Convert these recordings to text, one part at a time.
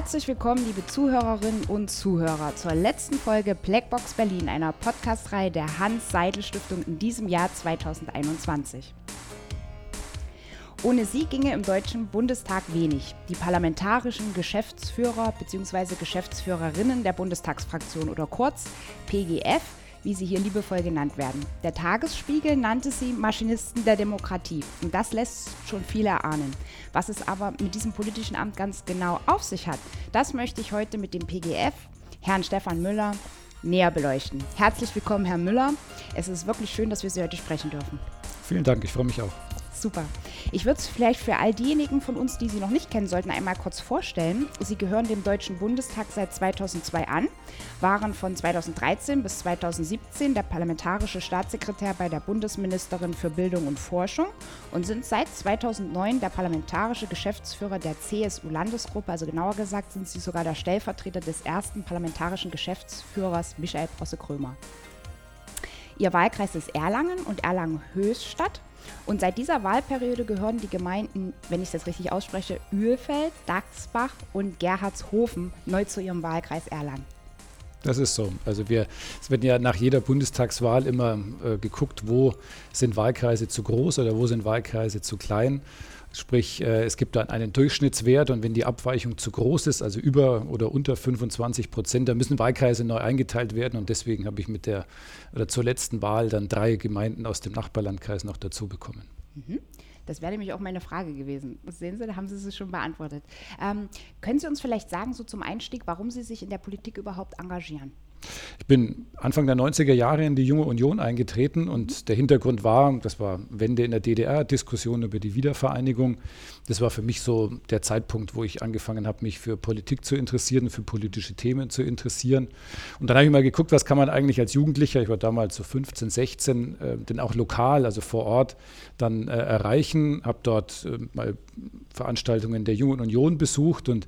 Herzlich willkommen, liebe Zuhörerinnen und Zuhörer, zur letzten Folge Blackbox Berlin, einer Podcastreihe der Hans-Seidel-Stiftung in diesem Jahr 2021. Ohne sie ginge im Deutschen Bundestag wenig. Die parlamentarischen Geschäftsführer bzw. Geschäftsführerinnen der Bundestagsfraktion oder kurz PGF wie sie hier liebevoll genannt werden. Der Tagesspiegel nannte sie Maschinisten der Demokratie. Und das lässt schon viele erahnen. Was es aber mit diesem politischen Amt ganz genau auf sich hat, das möchte ich heute mit dem PGF, Herrn Stefan Müller, näher beleuchten. Herzlich willkommen, Herr Müller. Es ist wirklich schön, dass wir Sie heute sprechen dürfen. Vielen Dank, ich freue mich auch. Super. Ich würde es vielleicht für all diejenigen von uns, die Sie noch nicht kennen sollten, einmal kurz vorstellen. Sie gehören dem Deutschen Bundestag seit 2002 an, waren von 2013 bis 2017 der parlamentarische Staatssekretär bei der Bundesministerin für Bildung und Forschung und sind seit 2009 der parlamentarische Geschäftsführer der CSU-Landesgruppe. Also genauer gesagt sind Sie sogar der Stellvertreter des ersten parlamentarischen Geschäftsführers Michael Prosse-Krömer. Ihr Wahlkreis ist Erlangen und Erlangen-Höchstadt. Und seit dieser Wahlperiode gehören die Gemeinden, wenn ich das richtig ausspreche, Uelfeld, Dachsbach und Gerhardshofen neu zu ihrem Wahlkreis Erlangen. Das ist so. Also wir, es wird ja nach jeder Bundestagswahl immer äh, geguckt, wo sind Wahlkreise zu groß oder wo sind Wahlkreise zu klein. Sprich, äh, es gibt dann einen Durchschnittswert und wenn die Abweichung zu groß ist, also über oder unter 25 Prozent, dann müssen Wahlkreise neu eingeteilt werden und deswegen habe ich mit der oder zur letzten Wahl dann drei Gemeinden aus dem Nachbarlandkreis noch dazu bekommen. Mhm. Das wäre nämlich auch meine Frage gewesen. Sehen Sie, da haben Sie es schon beantwortet. Ähm, können Sie uns vielleicht sagen, so zum Einstieg, warum Sie sich in der Politik überhaupt engagieren? Ich bin Anfang der 90er Jahre in die Junge Union eingetreten und der Hintergrund war, das war Wende in der DDR, Diskussion über die Wiedervereinigung. Das war für mich so der Zeitpunkt, wo ich angefangen habe, mich für Politik zu interessieren, für politische Themen zu interessieren. Und dann habe ich mal geguckt, was kann man eigentlich als Jugendlicher, ich war damals so 15, 16, äh, denn auch lokal, also vor Ort, dann äh, erreichen. Habe dort äh, mal Veranstaltungen der Jungen Union besucht und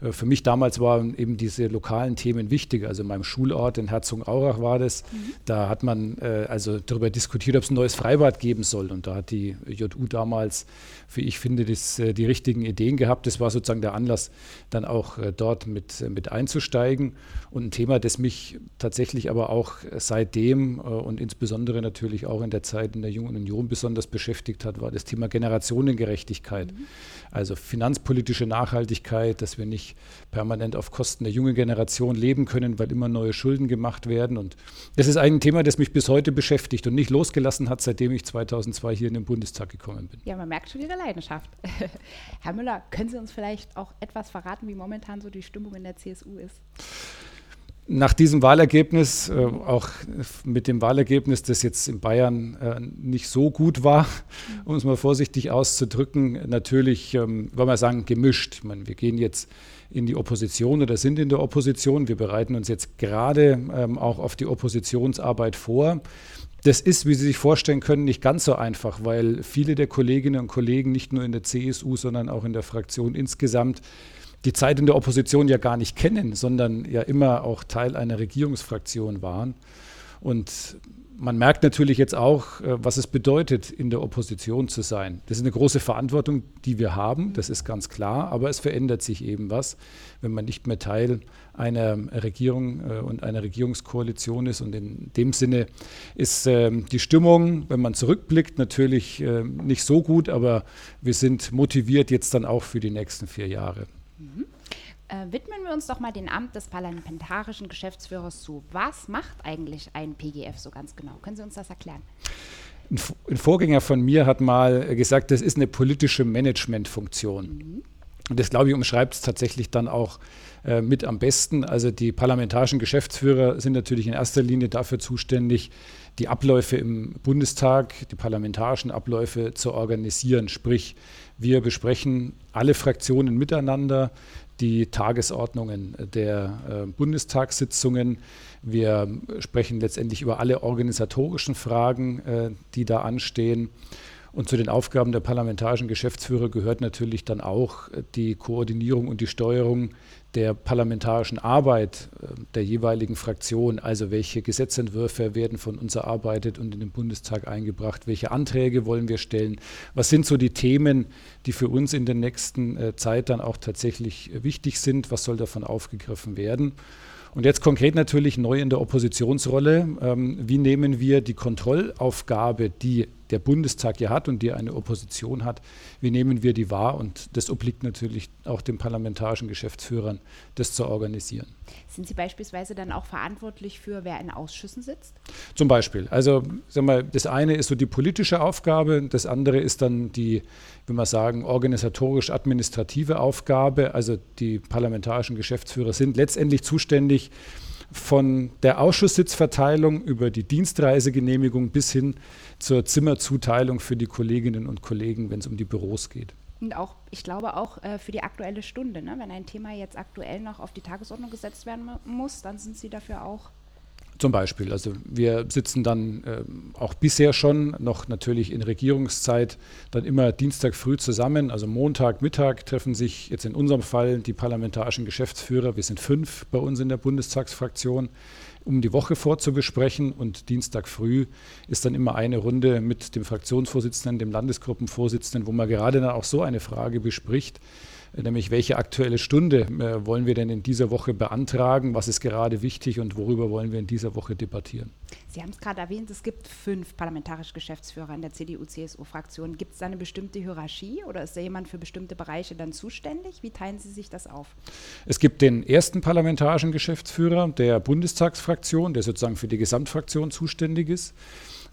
äh, für mich damals waren eben diese lokalen Themen wichtig. Also in meinem Schulort in Herzogenaurach war das. Mhm. Da hat man äh, also darüber diskutiert, ob es ein neues Freibad geben soll. Und da hat die JU damals, wie ich finde, das, äh, die richtigen Ideen gehabt. Das war sozusagen der Anlass, dann auch dort mit, mit einzusteigen. Und ein Thema, das mich tatsächlich aber auch seitdem und insbesondere natürlich auch in der Zeit in der Jungen Union besonders beschäftigt hat, war das Thema Generationengerechtigkeit. Mhm. Also finanzpolitische Nachhaltigkeit, dass wir nicht permanent auf Kosten der jungen Generation leben können, weil immer neue Schulden gemacht werden. Und das ist ein Thema, das mich bis heute beschäftigt und nicht losgelassen hat, seitdem ich 2002 hier in den Bundestag gekommen bin. Ja, man merkt schon Ihre Leidenschaft. Herr Müller, können Sie uns vielleicht auch etwas verraten, wie momentan so die Stimmung in der CSU ist? Nach diesem Wahlergebnis, äh, auch mit dem Wahlergebnis, das jetzt in Bayern äh, nicht so gut war, um es mal vorsichtig auszudrücken, natürlich, ähm, wollen wir sagen, gemischt. Ich meine, wir gehen jetzt in die Opposition oder sind in der Opposition. Wir bereiten uns jetzt gerade ähm, auch auf die Oppositionsarbeit vor. Das ist, wie Sie sich vorstellen können, nicht ganz so einfach, weil viele der Kolleginnen und Kollegen nicht nur in der CSU, sondern auch in der Fraktion insgesamt die Zeit in der Opposition ja gar nicht kennen, sondern ja immer auch Teil einer Regierungsfraktion waren. Und man merkt natürlich jetzt auch, äh, was es bedeutet, in der Opposition zu sein. Das ist eine große Verantwortung, die wir haben, das ist ganz klar, aber es verändert sich eben was, wenn man nicht mehr Teil einer Regierung äh, und einer Regierungskoalition ist. Und in dem Sinne ist ähm, die Stimmung, wenn man zurückblickt, natürlich äh, nicht so gut, aber wir sind motiviert jetzt dann auch für die nächsten vier Jahre. Äh, widmen wir uns doch mal dem Amt des parlamentarischen Geschäftsführers zu. Was macht eigentlich ein PGF so ganz genau? Können Sie uns das erklären? Ein Vorgänger von mir hat mal gesagt, das ist eine politische Managementfunktion. Mhm. Und das, glaube ich, umschreibt es tatsächlich dann auch äh, mit am besten. Also die parlamentarischen Geschäftsführer sind natürlich in erster Linie dafür zuständig, die Abläufe im Bundestag, die parlamentarischen Abläufe zu organisieren. Sprich, wir besprechen alle Fraktionen miteinander die Tagesordnungen der äh, Bundestagssitzungen. Wir sprechen letztendlich über alle organisatorischen Fragen, äh, die da anstehen. Und zu den Aufgaben der parlamentarischen Geschäftsführer gehört natürlich dann auch die Koordinierung und die Steuerung der parlamentarischen Arbeit äh, der jeweiligen Fraktion, also welche Gesetzentwürfe werden von uns erarbeitet und in den Bundestag eingebracht, welche Anträge wollen wir stellen, was sind so die Themen, die für uns in der nächsten äh, Zeit dann auch tatsächlich wichtig sind, was soll davon aufgegriffen werden. Und jetzt konkret natürlich neu in der Oppositionsrolle. Ähm, wie nehmen wir die Kontrollaufgabe, die der Bundestag ja hat und die eine Opposition hat, wie nehmen wir die wahr? Und das obliegt natürlich auch den parlamentarischen Geschäftsführern, das zu organisieren. Sind Sie beispielsweise dann auch verantwortlich für, wer in Ausschüssen sitzt? Zum Beispiel. Also sag mal, das eine ist so die politische Aufgabe, das andere ist dann die, wie man sagen, organisatorisch-administrative Aufgabe. Also die parlamentarischen Geschäftsführer sind letztendlich zuständig von der Ausschusssitzverteilung über die Dienstreisegenehmigung bis hin zur Zimmerzuteilung für die Kolleginnen und Kollegen, wenn es um die Büros geht. Und auch, ich glaube auch äh, für die aktuelle Stunde, ne? wenn ein Thema jetzt aktuell noch auf die Tagesordnung gesetzt werden muss, dann sind Sie dafür auch zum Beispiel. Also wir sitzen dann äh, auch bisher schon noch natürlich in Regierungszeit dann immer Dienstag früh zusammen. Also Montag, Mittag treffen sich jetzt in unserem Fall die parlamentarischen Geschäftsführer. Wir sind fünf bei uns in der Bundestagsfraktion, um die Woche vorzubesprechen. Und Dienstag früh ist dann immer eine Runde mit dem Fraktionsvorsitzenden, dem Landesgruppenvorsitzenden, wo man gerade dann auch so eine Frage bespricht nämlich welche aktuelle Stunde äh, wollen wir denn in dieser Woche beantragen, was ist gerade wichtig und worüber wollen wir in dieser Woche debattieren. Sie haben es gerade erwähnt, es gibt fünf parlamentarische Geschäftsführer in der CDU-CSU-Fraktion. Gibt es da eine bestimmte Hierarchie oder ist da jemand für bestimmte Bereiche dann zuständig? Wie teilen Sie sich das auf? Es gibt den ersten parlamentarischen Geschäftsführer der Bundestagsfraktion, der sozusagen für die Gesamtfraktion zuständig ist.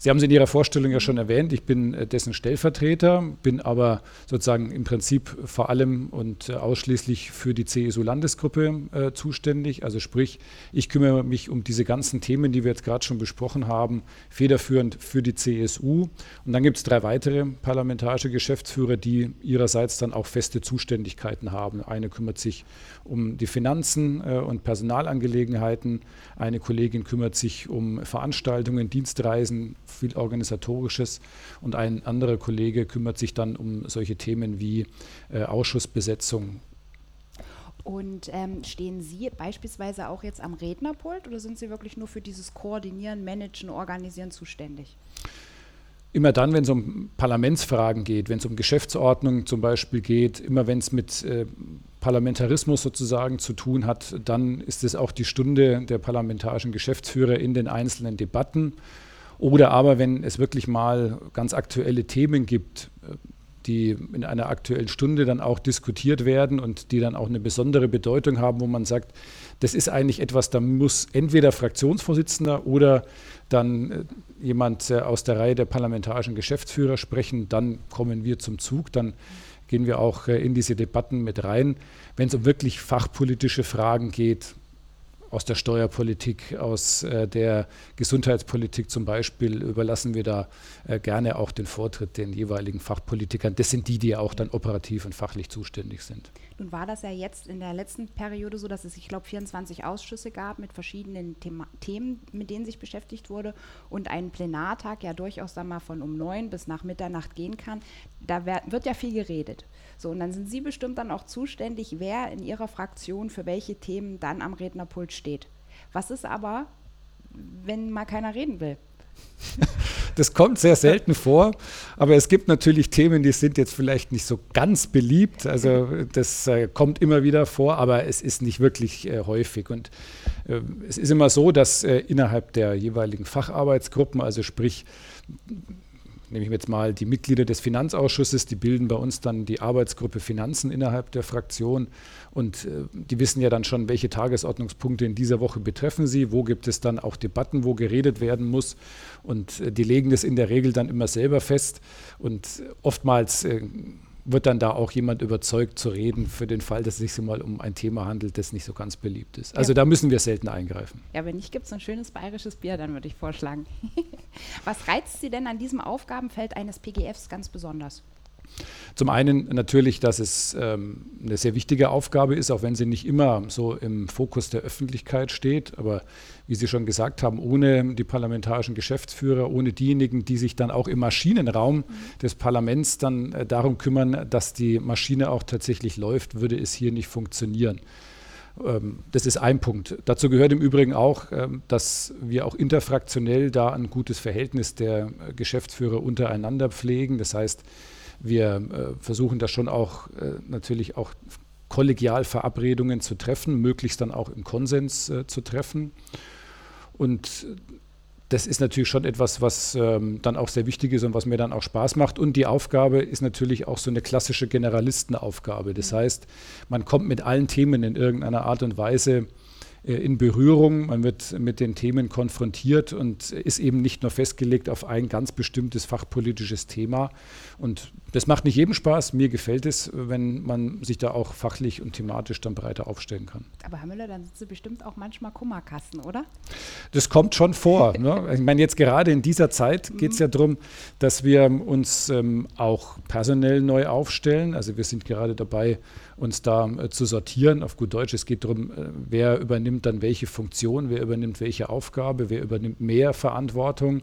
Sie haben es in Ihrer Vorstellung ja schon erwähnt, ich bin äh, dessen Stellvertreter, bin aber sozusagen im Prinzip vor allem und äh, ausschließlich für die CSU-Landesgruppe äh, zuständig. Also sprich, ich kümmere mich um diese ganzen Themen, die wir jetzt gerade schon besprochen haben, federführend für die CSU. Und dann gibt es drei weitere parlamentarische Geschäftsführer, die ihrerseits dann auch feste Zuständigkeiten haben. Eine kümmert sich um die Finanzen äh, und Personalangelegenheiten, eine Kollegin kümmert sich um Veranstaltungen, Dienstreisen, viel Organisatorisches und ein anderer Kollege kümmert sich dann um solche Themen wie äh, Ausschussbesetzung. Und ähm, stehen Sie beispielsweise auch jetzt am Rednerpult oder sind Sie wirklich nur für dieses Koordinieren, Managen, Organisieren zuständig? Immer dann, wenn es um Parlamentsfragen geht, wenn es um Geschäftsordnung zum Beispiel geht, immer wenn es mit äh, Parlamentarismus sozusagen zu tun hat, dann ist es auch die Stunde der parlamentarischen Geschäftsführer in den einzelnen Debatten. Oder aber, wenn es wirklich mal ganz aktuelle Themen gibt, äh, die in einer aktuellen Stunde dann auch diskutiert werden und die dann auch eine besondere Bedeutung haben, wo man sagt, das ist eigentlich etwas, da muss entweder Fraktionsvorsitzender oder dann äh, jemand äh, aus der Reihe der parlamentarischen Geschäftsführer sprechen, dann kommen wir zum Zug, dann gehen wir auch in diese Debatten mit rein. Wenn es um wirklich fachpolitische Fragen geht, aus der Steuerpolitik, aus äh, der Gesundheitspolitik zum Beispiel, überlassen wir da äh, gerne auch den Vortritt den jeweiligen Fachpolitikern. Das sind die, die ja auch dann operativ und fachlich zuständig sind. Nun war das ja jetzt in der letzten Periode so, dass es, ich glaube, 24 Ausschüsse gab mit verschiedenen Thema Themen, mit denen sich beschäftigt wurde und ein Plenartag ja durchaus dann mal von um neun bis nach Mitternacht gehen kann. Da wird ja viel geredet. So, und dann sind Sie bestimmt dann auch zuständig, wer in Ihrer Fraktion für welche Themen dann am Rednerpult steht. Was ist aber, wenn mal keiner reden will? Das kommt sehr selten vor, aber es gibt natürlich Themen, die sind jetzt vielleicht nicht so ganz beliebt. Also das äh, kommt immer wieder vor, aber es ist nicht wirklich äh, häufig. Und äh, es ist immer so, dass äh, innerhalb der jeweiligen Facharbeitsgruppen, also sprich nehme ich jetzt mal die Mitglieder des Finanzausschusses, die bilden bei uns dann die Arbeitsgruppe Finanzen innerhalb der Fraktion. Und äh, die wissen ja dann schon, welche Tagesordnungspunkte in dieser Woche betreffen sie, wo gibt es dann auch Debatten, wo geredet werden muss. Und äh, die legen das in der Regel dann immer selber fest. Und oftmals äh, wird dann da auch jemand überzeugt zu reden für den Fall, dass es sich mal um ein Thema handelt, das nicht so ganz beliebt ist. Also ja. da müssen wir selten eingreifen. Ja, wenn nicht, gibt es ein schönes bayerisches Bier, dann würde ich vorschlagen. Was reizt Sie denn an diesem Aufgabenfeld eines PGFs ganz besonders? Zum einen natürlich, dass es ähm, eine sehr wichtige Aufgabe ist, auch wenn sie nicht immer so im Fokus der Öffentlichkeit steht. Aber wie Sie schon gesagt haben, ohne die parlamentarischen Geschäftsführer, ohne diejenigen, die sich dann auch im Maschinenraum des Parlaments dann äh, darum kümmern, dass die Maschine auch tatsächlich läuft, würde es hier nicht funktionieren. Ähm, das ist ein Punkt. Dazu gehört im Übrigen auch, ähm, dass wir auch interfraktionell da ein gutes Verhältnis der äh, Geschäftsführer untereinander pflegen. Das heißt, wir äh, versuchen da schon auch äh, natürlich auch kollegial Verabredungen zu treffen, möglichst dann auch im Konsens zu treffen. Und das ist natürlich schon etwas, was ähm, dann auch sehr wichtig ist und was mir dann auch Spaß macht. Und die Aufgabe ist natürlich auch so eine klassische Generalistenaufgabe. Das heißt, man kommt mit allen Themen in irgendeiner Art und Weise äh, in Berührung, man wird mit den Themen konfrontiert und ist eben nicht nur festgelegt auf ein ganz bestimmtes fachpolitisches Thema. Und das macht nicht jedem Spaß. Mir gefällt es, wenn man sich da auch fachlich und thematisch dann breiter aufstellen kann. Aber Herr Müller, dann sind Sie bestimmt auch manchmal Kummerkasten, oder? Das kommt schon vor. ne? Ich meine, jetzt gerade in dieser Zeit geht es ja darum, dass wir uns ähm, auch personell neu aufstellen. Also wir sind gerade dabei, uns da äh, zu sortieren. Auf gut Deutsch, es geht darum, äh, wer übernimmt dann welche Funktion, wer übernimmt welche Aufgabe, wer übernimmt mehr Verantwortung.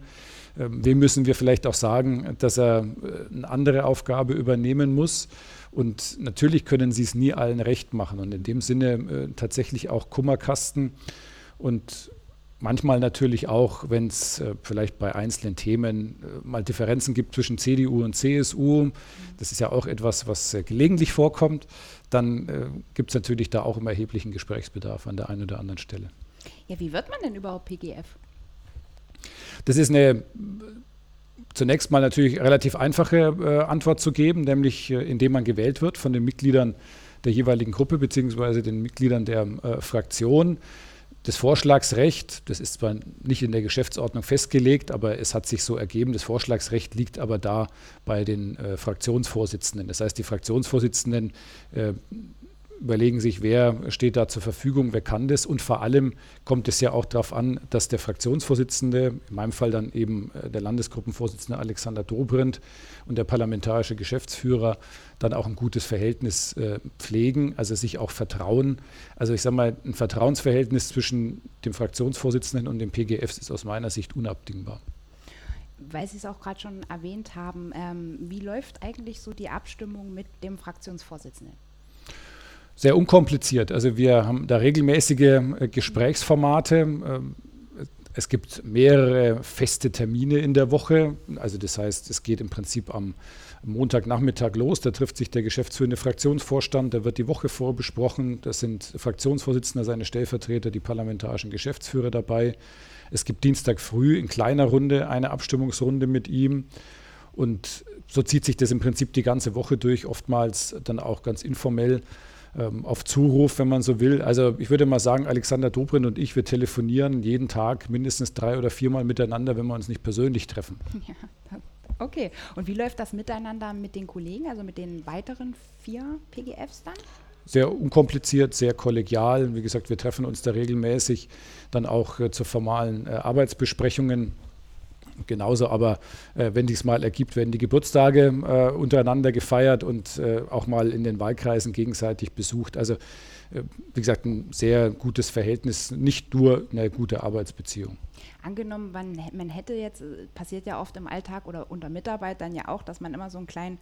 Ähm, wem müssen wir vielleicht auch sagen, dass er äh, eine andere Aufgabe übernehmen muss? Und natürlich können sie es nie allen recht machen. Und in dem Sinne tatsächlich auch Kummerkasten und manchmal natürlich auch, wenn es vielleicht bei einzelnen Themen mal Differenzen gibt zwischen CDU und CSU, das ist ja auch etwas, was gelegentlich vorkommt, dann äh, gibt es natürlich da auch immer erheblichen Gesprächsbedarf an der einen oder anderen Stelle. Ja, wie wird man denn überhaupt PGF? Das ist eine zunächst mal natürlich relativ einfache äh, Antwort zu geben, nämlich äh, indem man gewählt wird von den Mitgliedern der jeweiligen Gruppe bzw. den Mitgliedern der äh, Fraktion. Das Vorschlagsrecht, das ist zwar nicht in der Geschäftsordnung festgelegt, aber es hat sich so ergeben. Das Vorschlagsrecht liegt aber da bei den äh, Fraktionsvorsitzenden. Das heißt, die Fraktionsvorsitzenden äh, überlegen sich, wer steht da zur Verfügung, wer kann das. Und vor allem kommt es ja auch darauf an, dass der Fraktionsvorsitzende, in meinem Fall dann eben äh, der Landesgruppenvorsitzende Alexander Dobrindt und der parlamentarische Geschäftsführer dann auch ein gutes Verhältnis äh, pflegen, also sich auch vertrauen. Also ich sage mal, ein Vertrauensverhältnis zwischen dem Fraktionsvorsitzenden und dem PGF ist aus meiner Sicht unabdingbar weil Sie es auch gerade schon erwähnt haben, ähm, wie läuft eigentlich so die Abstimmung mit dem Fraktionsvorsitzenden? Sehr unkompliziert. Also wir haben da regelmäßige äh, Gesprächsformate. Ähm, es gibt mehrere feste Termine in der Woche. Also das heißt, es geht im Prinzip am Montagnachmittag los. Da trifft sich der geschäftsführende Fraktionsvorstand. Da wird die Woche vorbesprochen. Da sind Fraktionsvorsitzende, seine Stellvertreter, die parlamentarischen Geschäftsführer dabei. Es gibt Dienstag früh in kleiner Runde eine Abstimmungsrunde mit ihm. Und so zieht sich das im Prinzip die ganze Woche durch, oftmals dann auch ganz informell ähm, auf Zuruf, wenn man so will. Also ich würde mal sagen, Alexander Dobrin und ich, wir telefonieren jeden Tag mindestens drei oder viermal miteinander, wenn wir uns nicht persönlich treffen. Ja, okay. Und wie läuft das miteinander mit den Kollegen, also mit den weiteren vier PGFs dann? sehr unkompliziert, sehr kollegial. Wie gesagt, wir treffen uns da regelmäßig dann auch äh, zu formalen äh, Arbeitsbesprechungen genauso, aber äh, wenn dies mal ergibt, werden die Geburtstage äh, untereinander gefeiert und äh, auch mal in den Wahlkreisen gegenseitig besucht. Also äh, wie gesagt, ein sehr gutes Verhältnis, nicht nur eine gute Arbeitsbeziehung. Angenommen, man, man hätte jetzt, äh, passiert ja oft im Alltag oder unter Mitarbeitern ja auch, dass man immer so einen kleinen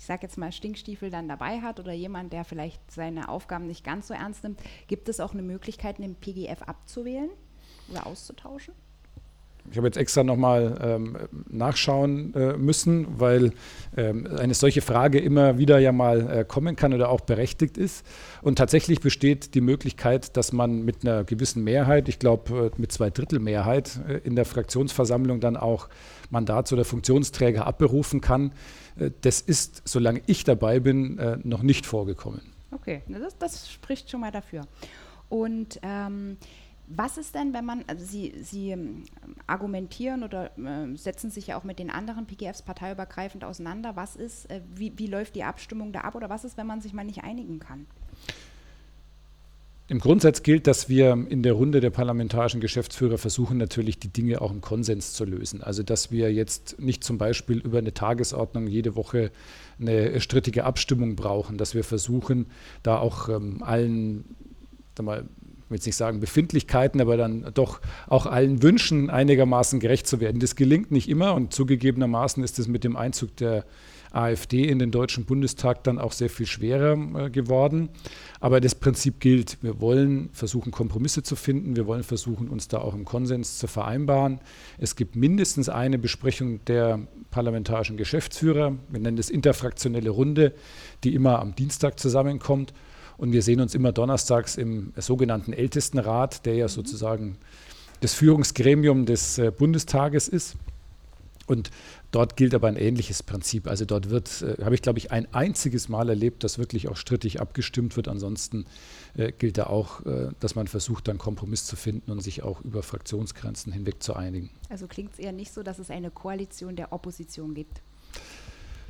ich sage jetzt mal, Stinkstiefel dann dabei hat oder jemand, der vielleicht seine Aufgaben nicht ganz so ernst nimmt, gibt es auch eine Möglichkeit, den PGF abzuwählen oder auszutauschen? Ich habe jetzt extra nochmal ähm, nachschauen äh, müssen, weil ähm, eine solche Frage immer wieder ja mal äh, kommen kann oder auch berechtigt ist. Und tatsächlich besteht die Möglichkeit, dass man mit einer gewissen Mehrheit, ich glaube äh, mit zwei Drittel Mehrheit äh, in der Fraktionsversammlung dann auch Mandats- oder Funktionsträger abberufen kann. Äh, das ist, solange ich dabei bin, noch nicht vorgekommen. Okay, das, das, spricht schon mal dafür. Und ähm, was ist denn, wenn man, also Sie, Sie ähm, argumentieren oder äh, setzen sich ja auch mit den anderen PGFs parteiübergreifend auseinander. Was ist, äh, wie, wie läuft die Abstimmung da ab oder was ist, wenn man sich mal nicht einigen kann? Im Grundsatz gilt, dass wir in der Runde der parlamentarischen Geschäftsführer versuchen, natürlich die Dinge auch im Konsens zu lösen. Also, dass wir jetzt nicht zum Beispiel über eine Tagesordnung jede Woche eine strittige Abstimmung brauchen, dass wir versuchen, da auch ähm, allen mal, will jetzt nicht sagen Befindlichkeiten, aber dann doch auch allen Wünschen einigermaßen gerecht zu werden. Das gelingt nicht immer und zugegebenermaßen ist es mit dem Einzug der AfD in den Deutschen Bundestag dann auch sehr viel schwerer äh, geworden. Aber das Prinzip gilt. Wir wollen versuchen, Kompromisse zu finden. Wir wollen versuchen, uns da auch im Konsens zu vereinbaren. Es gibt mindestens eine Besprechung der parlamentarischen Geschäftsführer. Wir nennen das interfraktionelle Runde, die immer am Dienstag zusammenkommt. Und wir sehen uns immer donnerstags im sogenannten Ältestenrat, der ja sozusagen das Führungsgremium des äh, Bundestages ist. Und dort gilt aber ein ähnliches Prinzip. Also dort wird, äh, habe ich glaube ich ein einziges Mal erlebt, dass wirklich auch strittig abgestimmt wird. Ansonsten äh, gilt da auch, äh, dass man versucht, dann Kompromiss zu finden und sich auch über Fraktionsgrenzen hinweg zu einigen. Also klingt es eher nicht so, dass es eine Koalition der Opposition gibt.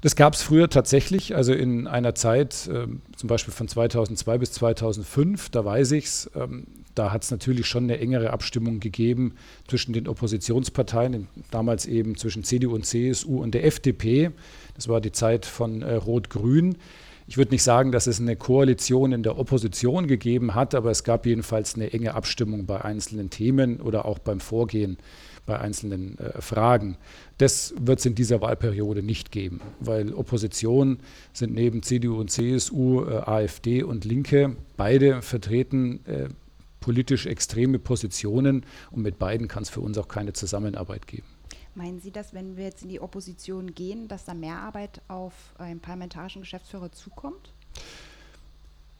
Das gab es früher tatsächlich, also in einer Zeit, äh, zum Beispiel von 2002 bis 2005, da weiß ich es, ähm, da hat es natürlich schon eine engere Abstimmung gegeben zwischen den Oppositionsparteien, damals eben zwischen CDU und CSU und der FDP. Das war die Zeit von äh, Rot-Grün. Ich würde nicht sagen, dass es eine Koalition in der Opposition gegeben hat, aber es gab jedenfalls eine enge Abstimmung bei einzelnen Themen oder auch beim Vorgehen bei einzelnen äh, Fragen. Das wird es in dieser Wahlperiode nicht geben, weil Opposition sind neben CDU und CSU, äh, AfD und Linke, beide vertreten äh, politisch extreme Positionen und mit beiden kann es für uns auch keine Zusammenarbeit geben. Meinen Sie, dass wenn wir jetzt in die Opposition gehen, dass da mehr Arbeit auf einen parlamentarischen Geschäftsführer zukommt?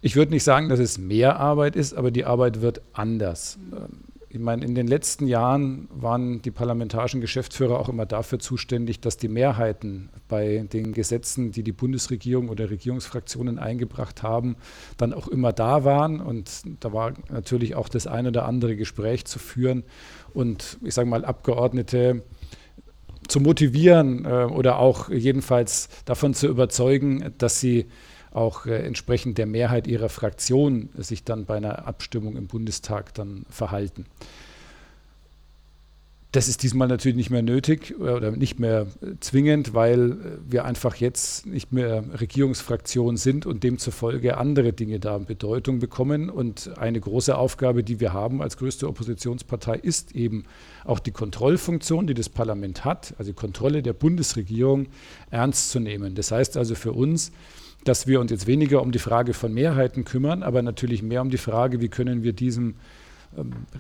Ich würde nicht sagen, dass es mehr Arbeit ist, aber die Arbeit wird anders. Mhm ich meine, in den letzten Jahren waren die parlamentarischen Geschäftsführer auch immer dafür zuständig, dass die Mehrheiten bei den Gesetzen, die die Bundesregierung oder Regierungsfraktionen eingebracht haben, dann auch immer da waren. Und da war natürlich auch das ein oder andere Gespräch zu führen und ich sage mal Abgeordnete zu motivieren äh, oder auch jedenfalls davon zu überzeugen, dass sie auch äh, entsprechend der Mehrheit ihrer Fraktion sich dann bei einer Abstimmung im Bundestag dann verhalten. Das ist diesmal natürlich nicht mehr nötig äh, oder nicht mehr äh, zwingend, weil wir einfach jetzt nicht mehr Regierungsfraktion sind und demzufolge andere Dinge da Bedeutung bekommen. Und eine große Aufgabe, die wir haben als größte Oppositionspartei, ist eben auch die Kontrollfunktion, die das Parlament hat, also die Kontrolle der Bundesregierung ernst zu nehmen. Das heißt also für uns, dass wir uns jetzt weniger um die Frage von Mehrheiten kümmern, aber natürlich mehr um die Frage, wie können wir diesem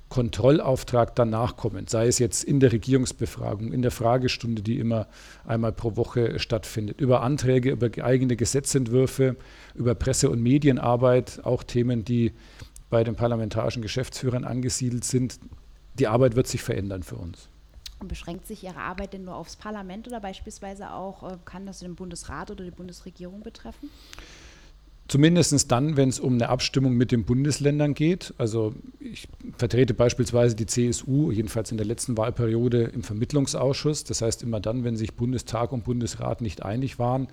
Kontrollauftrag dann nachkommen, sei es jetzt in der Regierungsbefragung, in der Fragestunde, die immer einmal pro Woche stattfindet, über Anträge, über eigene Gesetzentwürfe, über Presse- und Medienarbeit, auch Themen, die bei den parlamentarischen Geschäftsführern angesiedelt sind. Die Arbeit wird sich verändern für uns. Und beschränkt sich Ihre Arbeit denn nur aufs Parlament oder beispielsweise auch, äh, kann das den Bundesrat oder die Bundesregierung betreffen? Zumindest dann, wenn es um eine Abstimmung mit den Bundesländern geht. Also ich vertrete beispielsweise die CSU, jedenfalls in der letzten Wahlperiode im Vermittlungsausschuss. Das heißt immer dann, wenn sich Bundestag und Bundesrat nicht einig waren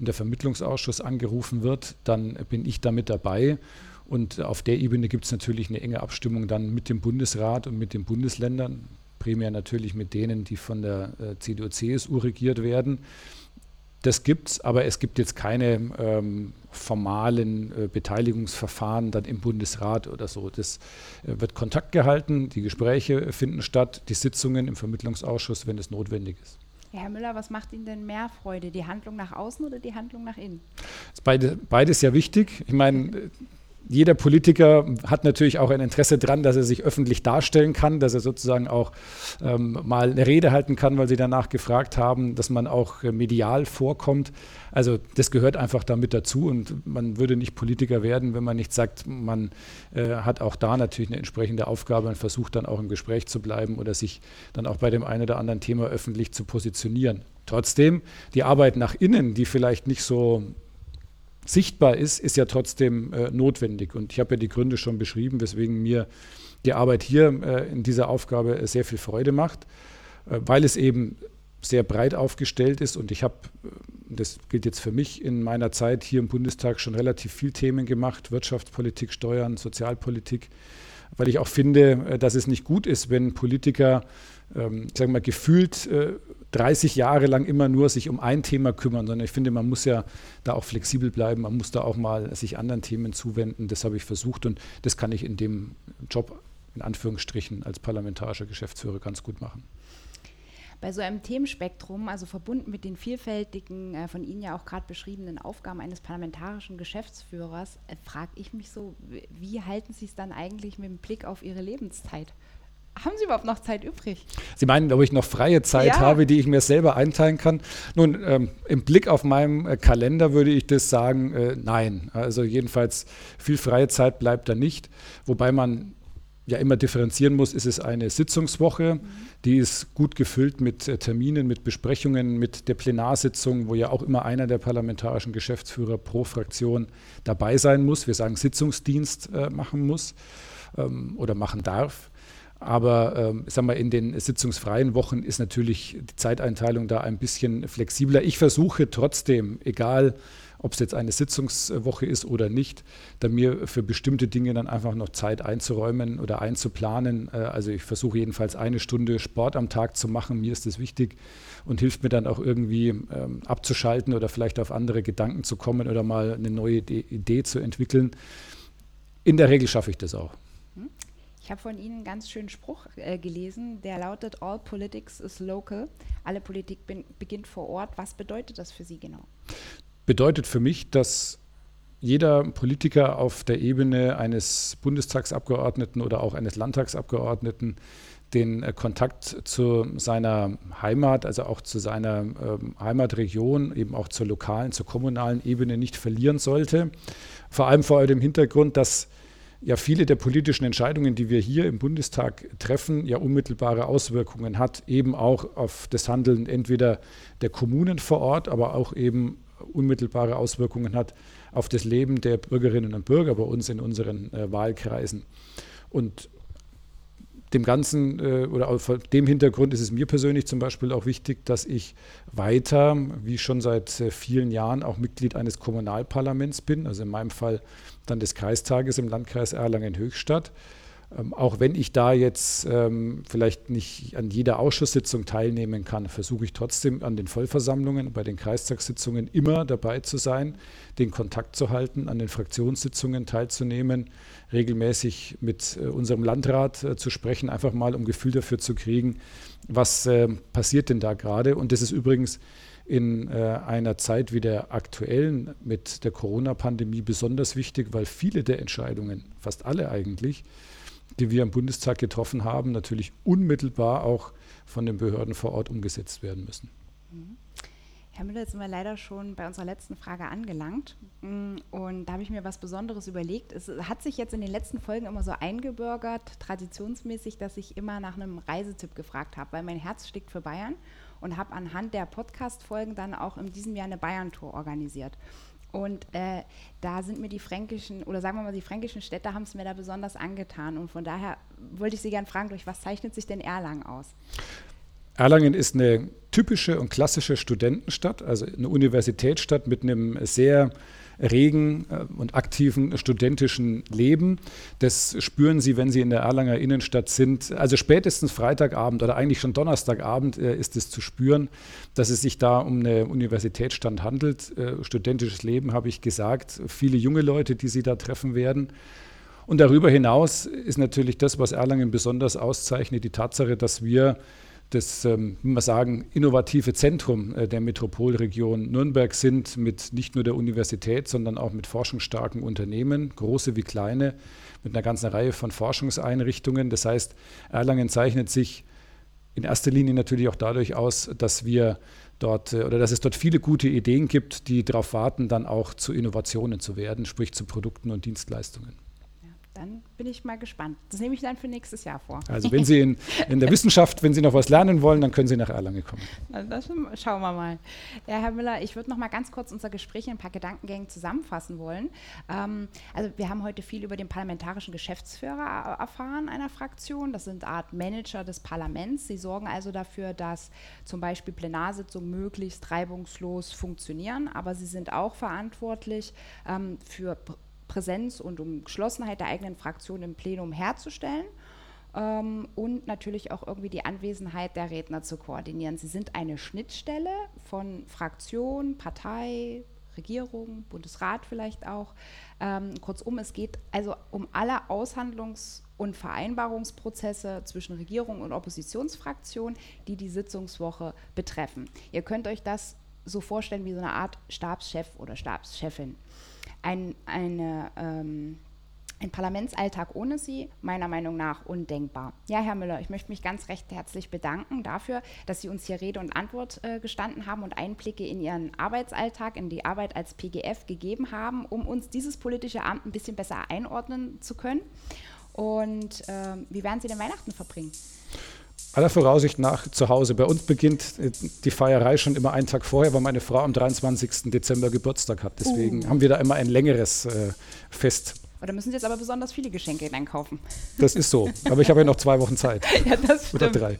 und der Vermittlungsausschuss angerufen wird, dann bin ich damit dabei. Und auf der Ebene gibt es natürlich eine enge Abstimmung dann mit dem Bundesrat und mit den Bundesländern primär natürlich mit denen, die von der äh, CDU, CSU regiert werden. Das gibt es, aber es gibt jetzt keine ähm, formalen äh, Beteiligungsverfahren dann im Bundesrat oder so. Das äh, wird Kontakt gehalten, die Gespräche finden statt, die Sitzungen im Vermittlungsausschuss, wenn es notwendig ist. Herr Müller, was macht Ihnen denn mehr Freude, die Handlung nach außen oder die Handlung nach innen? Beide, beides ja wichtig. Ich meine, jeder Politiker hat natürlich auch ein Interesse daran, dass er sich öffentlich darstellen kann, dass er sozusagen auch ähm, mal eine Rede halten kann, weil Sie danach gefragt haben, dass man auch äh, medial vorkommt. Also das gehört einfach damit dazu und man würde nicht Politiker werden, wenn man nicht sagt, man äh, hat auch da natürlich eine entsprechende Aufgabe und versucht dann auch im Gespräch zu bleiben oder sich dann auch bei dem einen oder anderen Thema öffentlich zu positionieren. Trotzdem, die Arbeit nach innen, die vielleicht nicht so sichtbar ist, ist ja trotzdem äh, notwendig. Und ich habe ja die Gründe schon beschrieben, weswegen mir die Arbeit hier äh, in dieser Aufgabe äh, sehr viel Freude macht, äh, weil es eben sehr breit aufgestellt ist. Und ich habe, äh, das gilt jetzt für mich, in meiner Zeit hier im Bundestag schon relativ viel Themen gemacht, Wirtschaftspolitik, Steuern, Sozialpolitik, weil ich auch finde, äh, dass es nicht gut ist, wenn Politiker, ähm, ich sage mal, gefühlt 30 Jahre lang immer nur sich um ein Thema kümmern, sondern ich finde, man muss ja da auch flexibel bleiben, man muss da auch mal sich anderen Themen zuwenden. Das habe ich versucht und das kann ich in dem Job in Anführungsstrichen als parlamentarischer Geschäftsführer ganz gut machen. Bei so einem Themenspektrum, also verbunden mit den vielfältigen, äh, von Ihnen ja auch gerade beschriebenen Aufgaben eines parlamentarischen Geschäftsführers, äh, frage ich mich so, wie halten Sie es dann eigentlich mit dem Blick auf Ihre Lebenszeit? Haben Sie überhaupt noch Zeit übrig? Sie meinen, ob ich noch freie Zeit ja. habe, die ich mir selber einteilen kann? Nun, ähm, im Blick auf meinem äh, Kalender würde ich das sagen, äh, nein. Also jedenfalls viel freie Zeit bleibt da nicht. Wobei man ja immer differenzieren muss, ist es eine Sitzungswoche, mhm. die ist gut gefüllt mit äh, Terminen, mit Besprechungen, mit der Plenarsitzung, wo ja auch immer einer der parlamentarischen Geschäftsführer pro Fraktion dabei sein muss. Wir sagen Sitzungsdienst äh, machen muss ähm, oder machen darf. Aber ähm, sag mal, in den sitzungsfreien Wochen ist natürlich die Zeiteinteilung da ein bisschen flexibler. Ich versuche trotzdem, egal ob es jetzt eine Sitzungswoche ist oder nicht, da mir für bestimmte Dinge dann einfach noch Zeit einzuräumen oder einzuplanen. Äh, also ich versuche jedenfalls eine Stunde Sport am Tag zu machen. Mir ist das wichtig und hilft mir dann auch irgendwie ähm, abzuschalten oder vielleicht auf andere Gedanken zu kommen oder mal eine neue Idee zu entwickeln. In der Regel schaffe ich das auch. Habe von Ihnen einen ganz schönen Spruch äh, gelesen, der lautet, All politics is local. Alle Politik beginnt vor Ort. Was bedeutet das für Sie genau? Bedeutet für mich, dass jeder Politiker auf der Ebene eines Bundestagsabgeordneten oder auch eines Landtagsabgeordneten den äh, Kontakt zu seiner Heimat, also auch zu seiner ähm, Heimatregion, eben auch zur lokalen, zur kommunalen Ebene nicht verlieren sollte. Vor allem vor dem Hintergrund, dass ja viele der politischen Entscheidungen, die wir hier im Bundestag treffen, ja unmittelbare Auswirkungen hat, eben auch auf das Handeln entweder der Kommunen vor Ort, aber auch eben unmittelbare Auswirkungen hat auf das Leben der Bürgerinnen und Bürger bei uns in unseren äh, Wahlkreisen. Und dem Ganzen äh, oder vor dem Hintergrund ist es mir persönlich zum Beispiel auch wichtig, dass ich weiter, wie schon seit äh, vielen Jahren, auch Mitglied eines Kommunalparlaments bin, also in meinem Fall dann des Kreistages im Landkreis Erlangen-Höchstadt. Ähm, auch wenn ich da jetzt ähm, vielleicht nicht an jeder Ausschusssitzung teilnehmen kann, versuche ich trotzdem an den Vollversammlungen, bei den Kreistagssitzungen immer dabei zu sein, den Kontakt zu halten, an den Fraktionssitzungen teilzunehmen, regelmäßig mit äh, unserem Landrat äh, zu sprechen, einfach mal um Gefühl dafür zu kriegen, was äh, passiert denn da gerade. Und das ist übrigens in einer Zeit wie der aktuellen mit der Corona-Pandemie besonders wichtig, weil viele der Entscheidungen, fast alle eigentlich, die wir im Bundestag getroffen haben, natürlich unmittelbar auch von den Behörden vor Ort umgesetzt werden müssen. Mhm. Herr Müller, jetzt sind wir leider schon bei unserer letzten Frage angelangt. Mm, und da habe ich mir was Besonderes überlegt. Es hat sich jetzt in den letzten Folgen immer so eingebürgert, traditionsmäßig, dass ich immer nach einem Reisetipp gefragt habe, weil mein Herz schlägt für Bayern und habe anhand der Podcast-Folgen dann auch in diesem Jahr eine Bayern-Tour organisiert. Und äh, da sind mir die fränkischen, oder sagen wir mal, die fränkischen Städte haben es mir da besonders angetan. Und von daher wollte ich Sie gerne fragen, durch was zeichnet sich denn Erlangen aus? Erlangen ist eine typische und klassische Studentenstadt, also eine Universitätsstadt mit einem sehr regen äh, und aktiven studentischen Leben. Das spüren Sie, wenn Sie in der Erlanger Innenstadt sind. Also spätestens Freitagabend oder eigentlich schon Donnerstagabend äh, ist es zu spüren, dass es sich da um eine Universitätsstadt handelt. Äh, studentisches Leben habe ich gesagt. Viele junge Leute, die Sie da treffen werden. Und darüber hinaus ist natürlich das, was Erlangen besonders auszeichnet, die Tatsache, dass wir das, ähm, wir sagen, innovative Zentrum äh, der Metropolregion Nürnberg sind mit nicht nur der Universität, sondern auch mit forschungsstarken Unternehmen, große wie kleine, mit einer ganzen Reihe von Forschungseinrichtungen. Das heißt, Erlangen zeichnet sich in erster Linie natürlich auch dadurch aus, dass wir dort äh, oder dass es dort viele gute Ideen gibt, die darauf warten, dann auch zu Innovationen zu werden, sprich zu Produkten und Dienstleistungen. Dann bin ich mal gespannt. Das nehme ich dann für nächstes Jahr vor. Also wenn Sie in, in der Wissenschaft, wenn Sie noch was lernen wollen, dann können Sie nach Erlangen kommen. Also das schauen wir mal. Ja, Herr Müller, ich würde noch mal ganz kurz unser Gespräch in ein paar Gedankengängen zusammenfassen wollen. Ähm, also wir haben heute viel über den parlamentarischen Geschäftsführer erfahren einer Fraktion. Das sind Art Manager des Parlaments. Sie sorgen also dafür, dass zum Beispiel Plenarsitzungen möglichst reibungslos funktionieren. Aber sie sind auch verantwortlich ähm, für Präsenz und um Geschlossenheit der eigenen Fraktion im Plenum herzustellen. ähm, und natürlich auch irgendwie die Anwesenheit der Redner zu koordinieren. Sie sind eine Schnittstelle von Fraktion, Partei, Regierung, Bundesrat vielleicht auch. Ähm, kurzum, es geht also um alle Aushandlungs- und Vereinbarungsprozesse zwischen Regierung und Oppositionsfraktion, die die Sitzungswoche betreffen. Ihr könnt euch das so vorstellen wie so eine Art Stabschef oder Stabschefin. Ein, eine ähm, ein Parlamentsalltag ohne Sie meiner Meinung nach undenkbar. Ja, Herr Müller, ich möchte mich ganz recht herzlich bedanken dafür, dass Sie uns hier Rede und Antwort äh, gestanden haben und Einblicke in Ihren Arbeitsalltag, in die Arbeit als PGF gegeben haben, um uns dieses politische Amt ein bisschen besser einordnen zu können. Und äh, wie werden Sie denn Weihnachten verbringen? Aller Voraussicht nach zu Hause. Bei uns beginnt äh, die Feierei schon immer einen Tag vorher, weil meine Frau am 23. Dezember Geburtstag hat. Deswegen uh. haben wir da immer ein längeres äh, Fest. Oder müssen Sie jetzt aber besonders viele Geschenke einkaufen? Das ist so. Aber ich habe ja noch zwei Wochen Zeit. ja, das stimmt. Oder drei.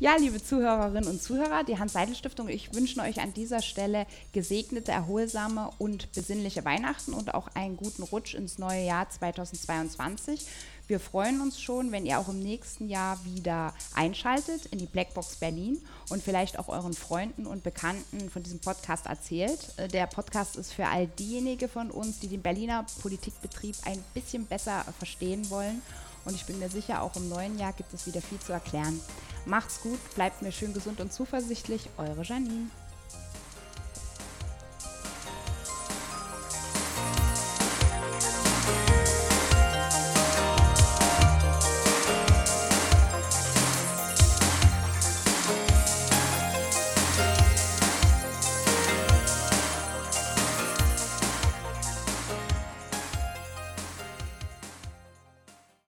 Ja, liebe Zuhörerinnen und Zuhörer, die Hans-Seidel-Stiftung, ich wünsche euch an dieser Stelle gesegnete, erholsame und besinnliche Weihnachten und auch einen guten Rutsch ins neue Jahr 2022. Wir freuen uns schon, wenn ihr auch im nächsten Jahr wieder einschaltet in die Blackbox Berlin und vielleicht auch euren Freunden und Bekannten von diesem Podcast erzählt. Äh, der Podcast ist für all diejenigen von uns, die den Berliner Politikbetrieb ein bisschen besser verstehen wollen. Und ich bin mir sicher, auch im neuen Jahr gibt es wieder viel zu erklären. Macht's gut, bleibt mir schön gesund und zuversichtlich. Eure Janine.